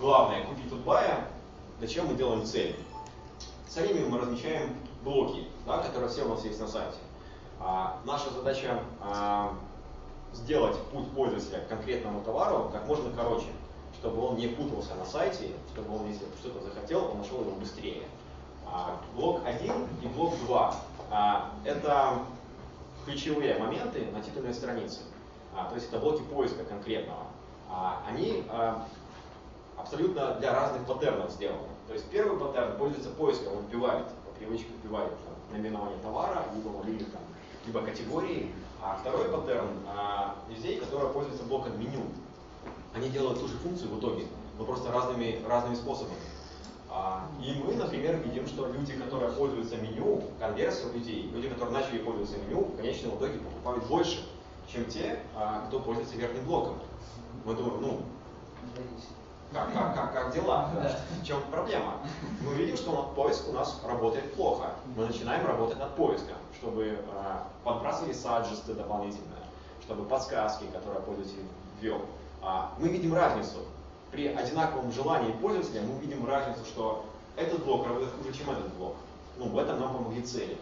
главное купить тут бая, зачем мы делаем цели? Целями мы размещаем блоки, да, которые все у нас есть на сайте. А, наша задача а, сделать путь пользователя к конкретному товару как можно короче, чтобы он не путался на сайте, чтобы он, если что-то захотел, он нашел его быстрее. А, блок 1 и блок 2 а, это ключевые моменты на титульной странице. А, то есть это блоки поиска конкретного. А, они а, абсолютно для разных паттернов сделаны. То есть первый паттерн пользуется поиском, он вбивает, по привычке вбивает там, наименование товара, либо, либо, там, либо категории. А второй паттерн а, людей, которые пользуются блоком меню. Они делают ту же функцию в итоге, но просто разными, разными способами. А, и мы, например, видим, что люди, которые пользуются меню, конверсия людей, люди, которые начали пользоваться меню, в конечном итоге покупают больше, чем те, а, кто пользуется верхним блоком. Мы думаем, ну, как, дела? В чем проблема? Мы видим, что поиск у нас работает плохо. Мы начинаем работать над поиском, чтобы э, подбрасывали саджесты дополнительные, чтобы подсказки, которые пользователь ввел. А, мы видим разницу. При одинаковом желании пользователя мы видим разницу, что этот блок работает хуже, чем этот блок. Ну, в этом нам помогли цели.